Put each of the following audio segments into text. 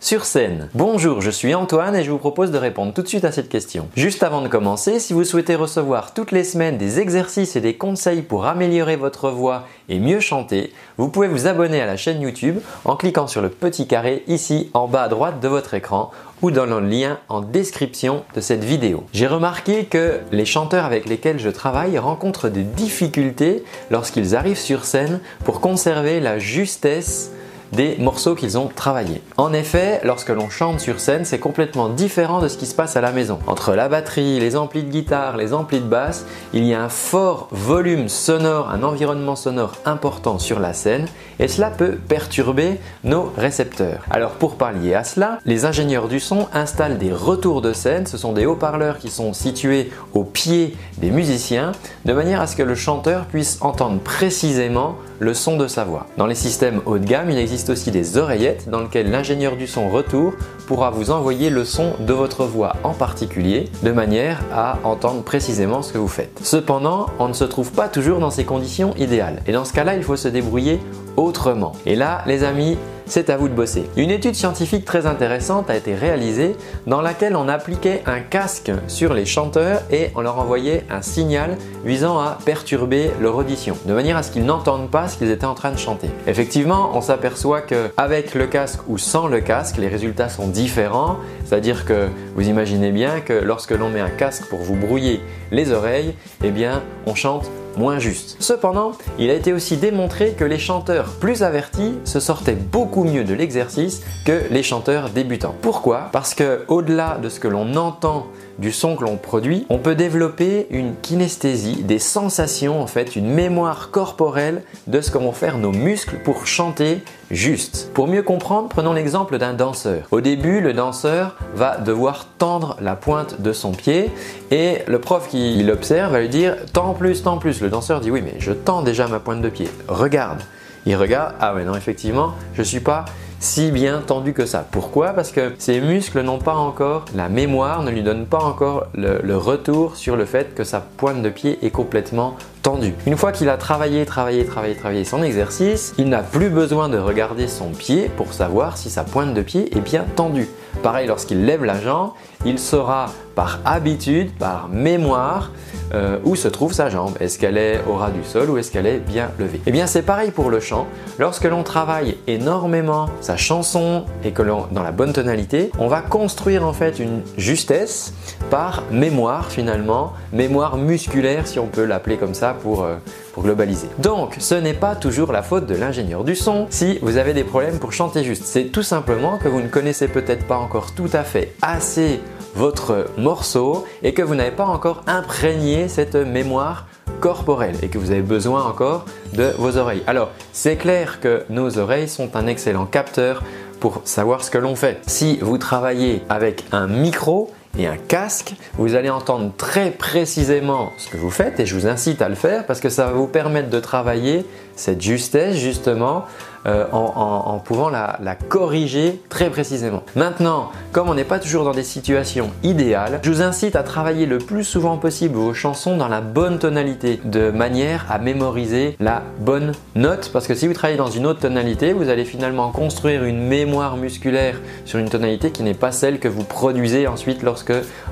sur scène. Bonjour, je suis Antoine et je vous propose de répondre tout de suite à cette question. Juste avant de commencer, si vous souhaitez recevoir toutes les semaines des exercices et des conseils pour améliorer votre voix et mieux chanter, vous pouvez vous abonner à la chaîne YouTube en cliquant sur le petit carré ici en bas à droite de votre écran ou dans le lien en description de cette vidéo. J'ai remarqué que les chanteurs avec lesquels je travaille rencontrent des difficultés lorsqu'ils arrivent sur scène pour conserver la justesse des morceaux qu'ils ont travaillés. En effet, lorsque l'on chante sur scène, c'est complètement différent de ce qui se passe à la maison. Entre la batterie, les amplis de guitare, les amplis de basse, il y a un fort volume sonore, un environnement sonore important sur la scène et cela peut perturber nos récepteurs. Alors pour pallier à cela, les ingénieurs du son installent des retours de scène, ce sont des haut-parleurs qui sont situés au pied des musiciens de manière à ce que le chanteur puisse entendre précisément le son de sa voix. Dans les systèmes haut de gamme, il existe aussi des oreillettes dans lesquelles l'ingénieur du son retour pourra vous envoyer le son de votre voix en particulier de manière à entendre précisément ce que vous faites. Cependant, on ne se trouve pas toujours dans ces conditions idéales et dans ce cas-là, il faut se débrouiller autrement. Et là, les amis, c'est à vous de bosser. Une étude scientifique très intéressante a été réalisée dans laquelle on appliquait un casque sur les chanteurs et on leur envoyait un signal visant à perturber leur audition, de manière à ce qu'ils n'entendent pas ce qu'ils étaient en train de chanter. Effectivement, on s'aperçoit qu'avec le casque ou sans le casque, les résultats sont différents, c'est-à-dire que vous imaginez bien que lorsque l'on met un casque pour vous brouiller les oreilles, eh bien, on chante moins juste. Cependant, il a été aussi démontré que les chanteurs plus avertis se sortaient beaucoup mieux de l'exercice que les chanteurs débutants. Pourquoi? Parce que au-delà de ce que l'on entend du son que l'on produit, on peut développer une kinesthésie, des sensations en fait, une mémoire corporelle de ce que vont faire nos muscles pour chanter juste. Pour mieux comprendre, prenons l'exemple d'un danseur. Au début, le danseur va devoir tendre la pointe de son pied et le prof qui l'observe va lui dire tends plus, tends plus. Le danseur dit oui mais je tends déjà ma pointe de pied. Regarde. Il regarde, ah ouais non effectivement, je suis pas si bien tendu que ça. Pourquoi? Parce que ses muscles n'ont pas encore la mémoire, ne lui donnent pas encore le, retour sur le fait que sa pointe de pied est complètement tendue. Une fois qu'il a travaillé, travaillé, travaillé, travaillé son exercice, il n'a plus besoin de regarder son pied pour savoir si sa pointe de pied est bien tendue. Pareil, lorsqu'il lève la jambe, il saura par habitude, par mémoire, euh, où se trouve sa jambe? Est-ce qu'elle est au ras du sol ou est-ce qu'elle est bien levée? Eh bien c'est pareil pour le chant. Lorsque l'on travaille énormément sa chanson et que l'on dans la bonne tonalité, on va construire en fait une justesse par mémoire finalement, mémoire musculaire si on peut l'appeler comme ça pour, euh, pour globaliser. Donc ce n'est pas toujours la faute de l'ingénieur du son si vous avez des problèmes pour chanter juste. C'est tout simplement que vous ne connaissez peut-être pas encore tout à fait assez votre morceau et que vous n'avez pas encore imprégné cette mémoire corporelle et que vous avez besoin encore de vos oreilles. Alors, c'est clair que nos oreilles sont un excellent capteur pour savoir ce que l'on fait. Si vous travaillez avec un micro, et un casque, vous allez entendre très précisément ce que vous faites et je vous incite à le faire parce que ça va vous permettre de travailler cette justesse justement euh, en, pouvant la, corriger très précisément. Maintenant, comme on n'est pas toujours dans des situations idéales, je vous incite à travailler le plus souvent possible vos chansons dans la bonne tonalité, de manière à mémoriser la bonne note, parce que si vous travaillez dans une autre tonalité, vous allez finalement construire une mémoire musculaire sur une tonalité qui n'est pas celle que vous produisez ensuite lorsque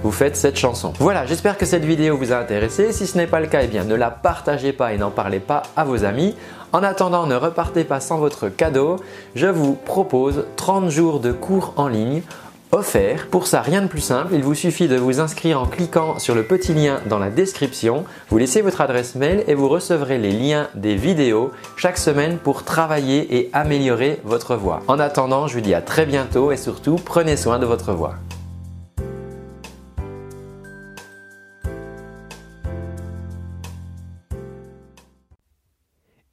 vous faites cette chanson. Voilà, j'espère que cette vidéo vous a intéressé. Si ce n'est pas le cas, eh bien ne la partagez pas et n'en parlez pas à vos amis. En attendant, ne repartez pas sans votre cadeau. Je vous propose 30 jours de cours en ligne offerts. Pour ça, rien de plus simple, il vous suffit de vous inscrire en cliquant sur le petit lien dans la description. Vous laissez votre adresse mail et vous recevrez les liens des vidéos chaque semaine pour travailler et améliorer votre voix. En attendant, je vous dis à très bientôt et surtout, prenez soin de votre voix.